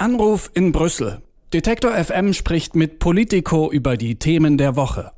Anruf in Brüssel. Detektor FM spricht mit Politico über die Themen der Woche.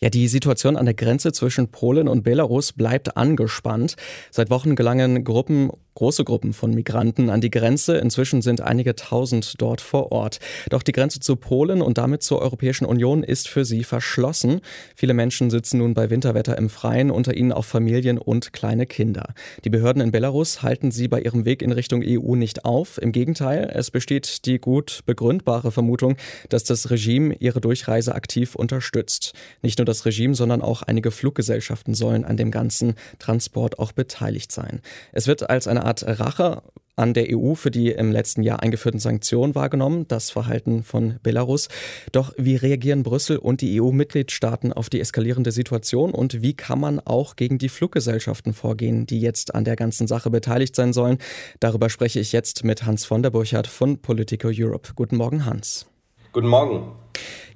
Ja, die Situation an der Grenze zwischen Polen und Belarus bleibt angespannt. Seit Wochen gelangen Gruppen große Gruppen von Migranten an die Grenze. Inzwischen sind einige tausend dort vor Ort. Doch die Grenze zu Polen und damit zur Europäischen Union ist für sie verschlossen. Viele Menschen sitzen nun bei Winterwetter im Freien, unter ihnen auch Familien und kleine Kinder. Die Behörden in Belarus halten sie bei ihrem Weg in Richtung EU nicht auf. Im Gegenteil, es besteht die gut begründbare Vermutung, dass das Regime ihre Durchreise aktiv unterstützt. Nicht nur das Regime, sondern auch einige Fluggesellschaften sollen an dem ganzen Transport auch beteiligt sein. Es wird als eine Art Rache an der EU für die im letzten Jahr eingeführten Sanktionen wahrgenommen, das Verhalten von Belarus. Doch wie reagieren Brüssel und die EU-Mitgliedstaaten auf die eskalierende Situation und wie kann man auch gegen die Fluggesellschaften vorgehen, die jetzt an der ganzen Sache beteiligt sein sollen? Darüber spreche ich jetzt mit Hans von der Burchardt von Politico Europe. Guten Morgen, Hans. Guten Morgen.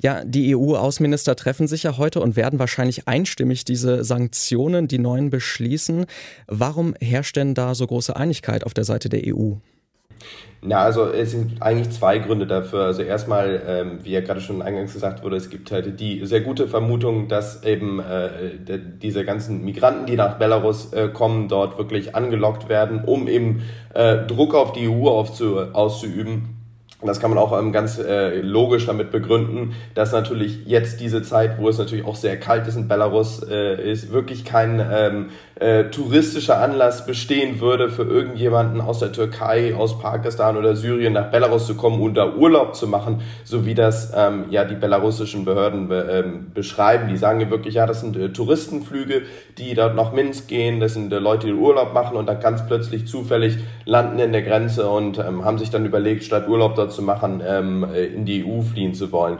Ja, die EU-Außenminister treffen sich ja heute und werden wahrscheinlich einstimmig diese Sanktionen, die neuen, beschließen. Warum herrscht denn da so große Einigkeit auf der Seite der EU? Ja, also es sind eigentlich zwei Gründe dafür. Also erstmal, ähm, wie ja gerade schon eingangs gesagt wurde, es gibt halt die sehr gute Vermutung, dass eben äh, diese ganzen Migranten, die nach Belarus äh, kommen, dort wirklich angelockt werden, um eben äh, Druck auf die EU aufzu auszuüben das kann man auch ähm, ganz äh, logisch damit begründen, dass natürlich jetzt diese Zeit, wo es natürlich auch sehr kalt ist in Belarus, äh, ist wirklich kein ähm, äh, touristischer Anlass bestehen würde, für irgendjemanden aus der Türkei, aus Pakistan oder Syrien nach Belarus zu kommen und da Urlaub zu machen, so wie das ähm, ja die belarussischen Behörden be ähm, beschreiben. Die sagen ja wirklich, ja, das sind äh, Touristenflüge, die dort nach Minsk gehen, das sind äh, Leute, die Urlaub machen und dann ganz plötzlich zufällig landen in der Grenze und ähm, haben sich dann überlegt, statt Urlaub dort zu machen, ähm, äh, in die EU fliehen zu wollen.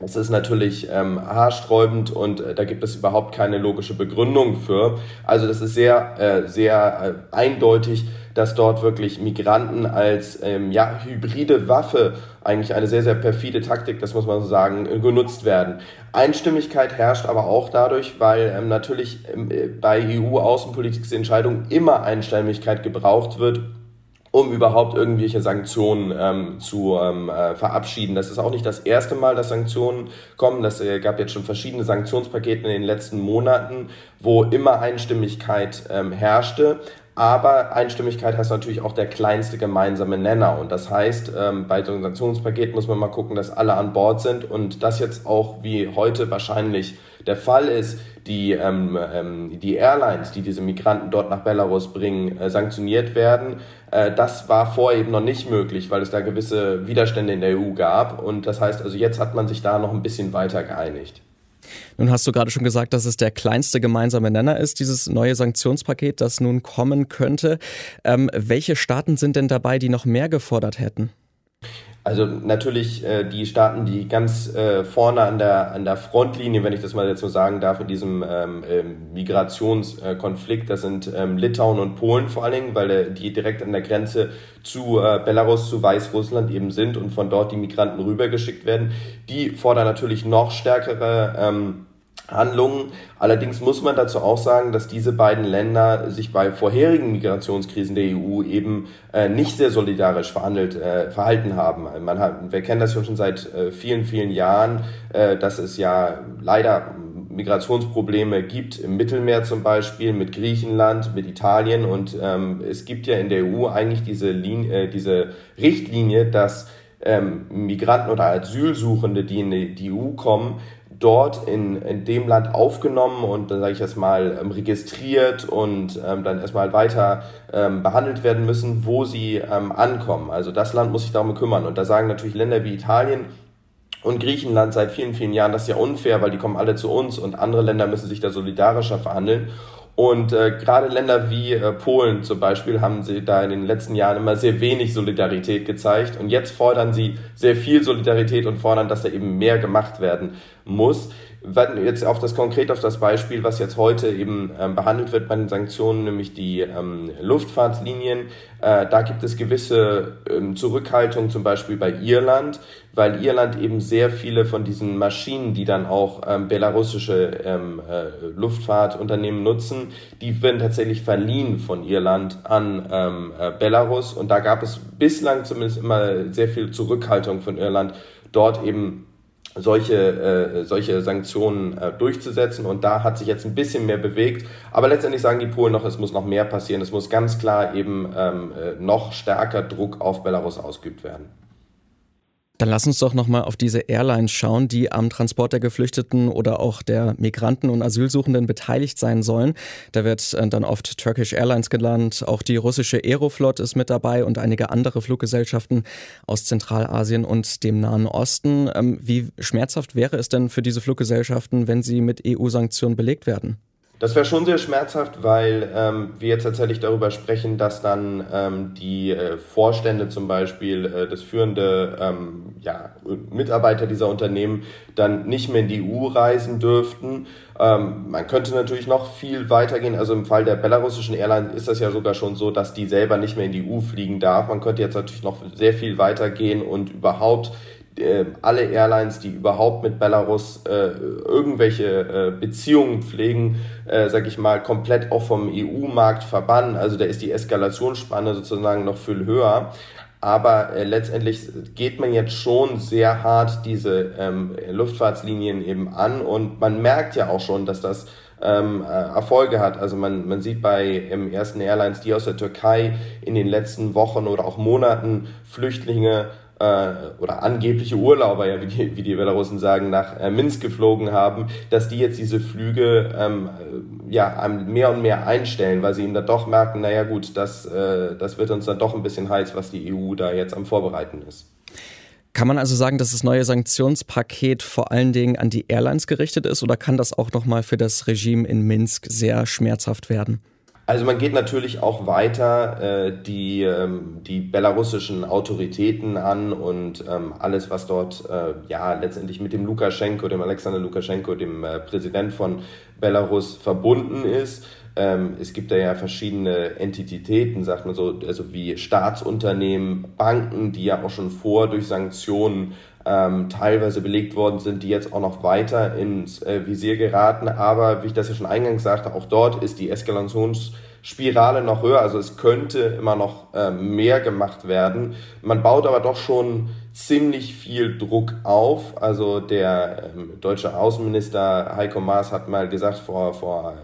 Das ist natürlich ähm, haarsträubend und äh, da gibt es überhaupt keine logische Begründung für. Also das ist sehr, äh, sehr äh, eindeutig, dass dort wirklich Migranten als ähm, ja, hybride Waffe, eigentlich eine sehr, sehr perfide Taktik, das muss man so sagen, äh, genutzt werden. Einstimmigkeit herrscht aber auch dadurch, weil ähm, natürlich ähm, äh, bei EU-Außenpolitikentscheidungen immer Einstimmigkeit gebraucht wird, um überhaupt irgendwelche Sanktionen ähm, zu ähm, äh, verabschieden. Das ist auch nicht das erste Mal, dass Sanktionen kommen. Das äh, gab jetzt schon verschiedene Sanktionspakete in den letzten Monaten, wo immer Einstimmigkeit ähm, herrschte. Aber Einstimmigkeit heißt natürlich auch der kleinste gemeinsame Nenner. Und das heißt, ähm, bei so einem Sanktionspaket muss man mal gucken, dass alle an Bord sind und das jetzt auch wie heute wahrscheinlich der Fall ist, die, ähm, ähm, die Airlines, die diese Migranten dort nach Belarus bringen, äh, sanktioniert werden. Äh, das war vorher eben noch nicht möglich, weil es da gewisse Widerstände in der EU gab. Und das heißt also, jetzt hat man sich da noch ein bisschen weiter geeinigt. Nun hast du gerade schon gesagt, dass es der kleinste gemeinsame Nenner ist, dieses neue Sanktionspaket, das nun kommen könnte. Ähm, welche Staaten sind denn dabei, die noch mehr gefordert hätten? Also natürlich äh, die Staaten, die ganz äh, vorne an der, an der Frontlinie, wenn ich das mal jetzt so sagen darf, in diesem ähm, ähm, Migrationskonflikt, das sind ähm, Litauen und Polen vor allen Dingen, weil äh, die direkt an der Grenze zu äh, Belarus, zu Weißrussland eben sind und von dort die Migranten rübergeschickt werden. Die fordern natürlich noch stärkere ähm, Handlungen. Allerdings muss man dazu auch sagen, dass diese beiden Länder sich bei vorherigen Migrationskrisen der EU eben äh, nicht sehr solidarisch verhandelt, äh, verhalten haben. Man hat, wir kennen das schon seit äh, vielen, vielen Jahren, äh, dass es ja leider Migrationsprobleme gibt im Mittelmeer zum Beispiel mit Griechenland, mit Italien und ähm, es gibt ja in der EU eigentlich diese, Linie, äh, diese Richtlinie, dass ähm, Migranten oder Asylsuchende, die in die EU kommen, dort in, in dem Land aufgenommen und dann sage ich erstmal ähm, registriert und ähm, dann erstmal weiter ähm, behandelt werden müssen, wo sie ähm, ankommen. Also das Land muss sich darum kümmern. Und da sagen natürlich Länder wie Italien und Griechenland seit vielen, vielen Jahren, das ist ja unfair, weil die kommen alle zu uns und andere Länder müssen sich da solidarischer verhandeln. Und äh, gerade Länder wie äh, Polen zum Beispiel haben sie da in den letzten Jahren immer sehr wenig Solidarität gezeigt. Und jetzt fordern sie sehr viel Solidarität und fordern, dass da eben mehr gemacht werden muss. Jetzt auf das konkret auf das Beispiel, was jetzt heute eben ähm, behandelt wird bei den Sanktionen, nämlich die ähm, Luftfahrtlinien. Äh, da gibt es gewisse ähm, Zurückhaltung, zum Beispiel bei Irland, weil Irland eben sehr viele von diesen Maschinen, die dann auch ähm, belarussische ähm, äh, Luftfahrtunternehmen nutzen, die werden tatsächlich verliehen von Irland an ähm, äh, Belarus. Und da gab es bislang zumindest immer sehr viel Zurückhaltung von Irland, dort eben solche, äh, solche Sanktionen äh, durchzusetzen. Und da hat sich jetzt ein bisschen mehr bewegt. Aber letztendlich sagen die Polen noch, es muss noch mehr passieren. Es muss ganz klar eben ähm, äh, noch stärker Druck auf Belarus ausgeübt werden. Dann lass uns doch nochmal auf diese Airlines schauen, die am Transport der Geflüchteten oder auch der Migranten und Asylsuchenden beteiligt sein sollen. Da wird äh, dann oft Turkish Airlines genannt. Auch die russische Aeroflot ist mit dabei und einige andere Fluggesellschaften aus Zentralasien und dem Nahen Osten. Ähm, wie schmerzhaft wäre es denn für diese Fluggesellschaften, wenn sie mit EU-Sanktionen belegt werden? Das wäre schon sehr schmerzhaft, weil ähm, wir jetzt tatsächlich darüber sprechen, dass dann ähm, die äh, Vorstände zum Beispiel, äh, das führende ähm, ja, Mitarbeiter dieser Unternehmen dann nicht mehr in die EU reisen dürften. Ähm, man könnte natürlich noch viel weitergehen. Also im Fall der belarussischen Airline ist das ja sogar schon so, dass die selber nicht mehr in die EU fliegen darf. Man könnte jetzt natürlich noch sehr viel weitergehen und überhaupt äh, alle Airlines, die überhaupt mit Belarus äh, irgendwelche äh, Beziehungen pflegen, äh, sag ich mal, komplett auch vom EU-Markt verbannen. Also da ist die Eskalationsspanne sozusagen noch viel höher. Aber äh, letztendlich geht man jetzt schon sehr hart diese ähm, Luftfahrtslinien eben an und man merkt ja auch schon, dass das ähm, äh, Erfolge hat. Also man, man sieht bei ähm, ersten Airlines, die aus der Türkei in den letzten Wochen oder auch Monaten Flüchtlinge oder angebliche Urlauber, ja, wie die, wie die Belarusen sagen, nach äh, Minsk geflogen haben, dass die jetzt diese Flüge ähm, ja, mehr und mehr einstellen, weil sie eben dann doch merken, naja gut, das, äh, das wird uns dann doch ein bisschen heiß, was die EU da jetzt am Vorbereiten ist. Kann man also sagen, dass das neue Sanktionspaket vor allen Dingen an die Airlines gerichtet ist oder kann das auch nochmal für das Regime in Minsk sehr schmerzhaft werden? Also man geht natürlich auch weiter äh, die, ähm, die belarussischen Autoritäten an und ähm, alles, was dort äh, ja letztendlich mit dem Lukaschenko, dem Alexander Lukaschenko, dem äh, Präsident von Belarus verbunden ist. Ähm, es gibt da ja verschiedene Entitäten, sagt man so, also wie Staatsunternehmen, Banken, die ja auch schon vor durch Sanktionen ähm, teilweise belegt worden sind, die jetzt auch noch weiter ins äh, Visier geraten. Aber wie ich das ja schon eingangs sagte, auch dort ist die Eskalationsspirale noch höher. Also es könnte immer noch äh, mehr gemacht werden. Man baut aber doch schon ziemlich viel Druck auf. Also der ähm, deutsche Außenminister Heiko Maas hat mal gesagt vor, vor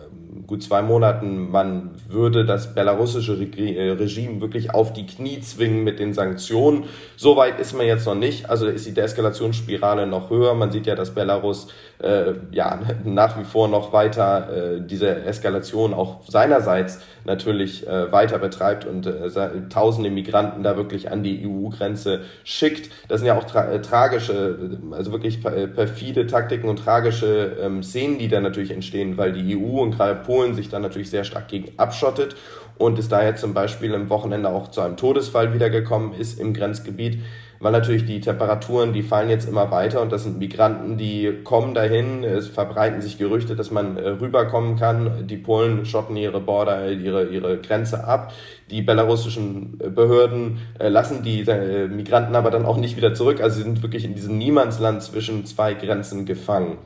gut zwei Monaten, man würde das belarussische äh, Regime wirklich auf die Knie zwingen mit den Sanktionen. Soweit ist man jetzt noch nicht. Also ist die Deeskalationsspirale noch höher. Man sieht ja, dass Belarus äh, ja nach wie vor noch weiter äh, diese Eskalation auch seinerseits natürlich äh, weiter betreibt und äh, tausende Migranten da wirklich an die EU-Grenze schickt. Das sind ja auch tra äh, tragische, also wirklich perfide Taktiken und tragische ähm, Szenen, die da natürlich entstehen, weil die EU und gerade Polen sich da natürlich sehr stark gegen abschottet und es da jetzt zum Beispiel am Wochenende auch zu einem Todesfall wiedergekommen ist im Grenzgebiet weil natürlich die Temperaturen, die fallen jetzt immer weiter und das sind Migranten, die kommen dahin, es verbreiten sich Gerüchte, dass man äh, rüberkommen kann. Die Polen schotten ihre Border, ihre, ihre Grenze ab. Die belarussischen äh, Behörden äh, lassen die Migranten aber dann auch nicht wieder zurück. Also sie sind wirklich in diesem Niemandsland zwischen zwei Grenzen gefangen.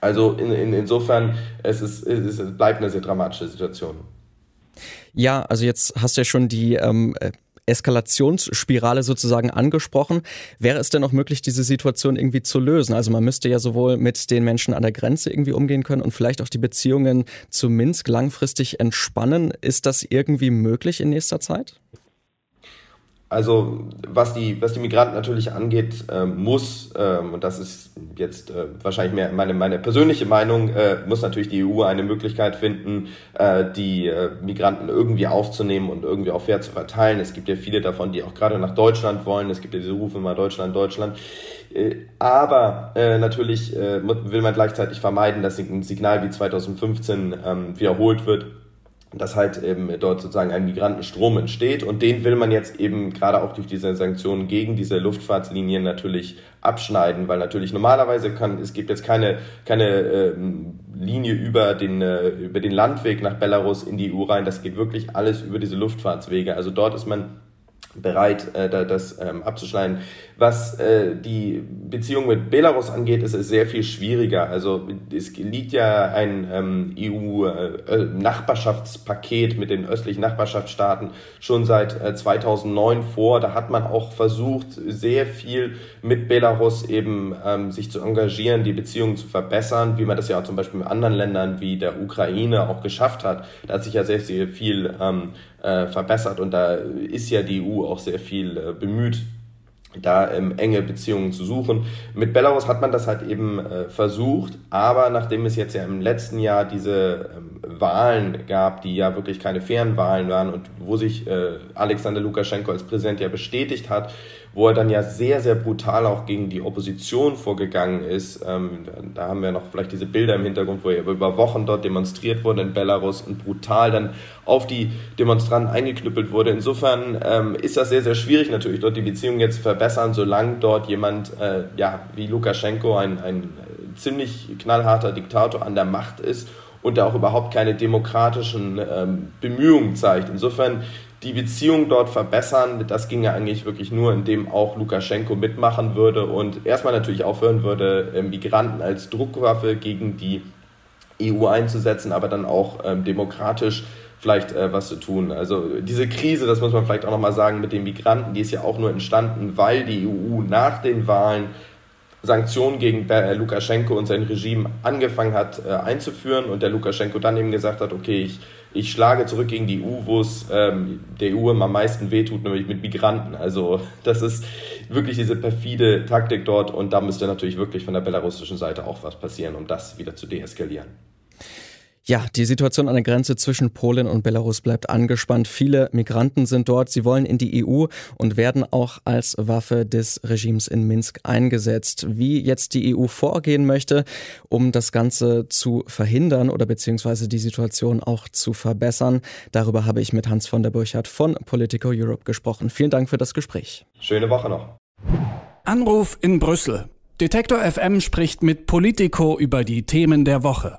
Also in, in, insofern, es, ist, es bleibt eine sehr dramatische Situation. Ja, also jetzt hast du ja schon die ähm, Eskalationsspirale sozusagen angesprochen. Wäre es denn auch möglich, diese Situation irgendwie zu lösen? Also man müsste ja sowohl mit den Menschen an der Grenze irgendwie umgehen können und vielleicht auch die Beziehungen zu Minsk langfristig entspannen. Ist das irgendwie möglich in nächster Zeit? Also was die, was die Migranten natürlich angeht, äh, muss, ähm, und das ist jetzt äh, wahrscheinlich mehr meine, meine persönliche Meinung, äh, muss natürlich die EU eine Möglichkeit finden, äh, die äh, Migranten irgendwie aufzunehmen und irgendwie auch fair zu verteilen. Es gibt ja viele davon, die auch gerade nach Deutschland wollen. Es gibt ja diese Rufe mal Deutschland, Deutschland. Äh, aber äh, natürlich will man gleichzeitig vermeiden, dass ein Signal wie 2015 ähm, wiederholt wird dass halt eben dort sozusagen ein Migrantenstrom entsteht. Und den will man jetzt eben gerade auch durch diese Sanktionen gegen diese Luftfahrtslinien natürlich abschneiden, weil natürlich normalerweise kann es gibt jetzt keine keine ähm, Linie über den äh, über den Landweg nach Belarus in die EU rein, das geht wirklich alles über diese Luftfahrtswege. Also dort ist man bereit, äh, das ähm, abzuschneiden. Was äh, die Beziehung mit Belarus angeht, ist es sehr viel schwieriger. Also es liegt ja ein ähm, EU-Nachbarschaftspaket äh, mit den östlichen Nachbarschaftsstaaten schon seit äh, 2009 vor. Da hat man auch versucht, sehr viel mit Belarus eben ähm, sich zu engagieren, die Beziehungen zu verbessern, wie man das ja auch zum Beispiel mit anderen Ländern wie der Ukraine auch geschafft hat. Da hat sich ja sehr, sehr viel ähm, äh, verbessert und da ist ja die EU auch sehr viel äh, bemüht, da ähm, enge Beziehungen zu suchen. Mit Belarus hat man das halt eben äh, versucht, aber nachdem es jetzt ja im letzten Jahr diese ähm, Wahlen gab, die ja wirklich keine fairen Wahlen waren und wo sich äh, Alexander Lukaschenko als Präsident ja bestätigt hat, wo er dann ja sehr, sehr brutal auch gegen die Opposition vorgegangen ist. Ähm, da haben wir noch vielleicht diese Bilder im Hintergrund, wo er über Wochen dort demonstriert wurde in Belarus und brutal dann auf die Demonstranten eingeknüppelt wurde. Insofern ähm, ist das sehr, sehr schwierig natürlich, dort die Beziehungen jetzt zu verbessern, solange dort jemand äh, ja, wie Lukaschenko, ein, ein ziemlich knallharter Diktator an der Macht ist und der auch überhaupt keine demokratischen ähm, Bemühungen zeigt. Insofern die Beziehung dort verbessern, das ginge eigentlich wirklich nur, indem auch Lukaschenko mitmachen würde und erstmal natürlich aufhören würde, ähm, Migranten als Druckwaffe gegen die EU einzusetzen, aber dann auch ähm, demokratisch vielleicht äh, was zu tun. Also diese Krise, das muss man vielleicht auch nochmal sagen, mit den Migranten, die ist ja auch nur entstanden, weil die EU nach den Wahlen Sanktionen gegen äh, Lukaschenko und sein Regime angefangen hat äh, einzuführen und der Lukaschenko dann eben gesagt hat, okay, ich, ich schlage zurück gegen die EU, wo es ähm, der EU am meisten wehtut, nämlich mit Migranten. Also das ist wirklich diese perfide Taktik dort und da müsste natürlich wirklich von der belarussischen Seite auch was passieren, um das wieder zu deeskalieren. Ja, die Situation an der Grenze zwischen Polen und Belarus bleibt angespannt. Viele Migranten sind dort. Sie wollen in die EU und werden auch als Waffe des Regimes in Minsk eingesetzt. Wie jetzt die EU vorgehen möchte, um das Ganze zu verhindern oder beziehungsweise die Situation auch zu verbessern, darüber habe ich mit Hans von der Burchardt von Politico Europe gesprochen. Vielen Dank für das Gespräch. Schöne Woche noch. Anruf in Brüssel. Detektor FM spricht mit Politico über die Themen der Woche.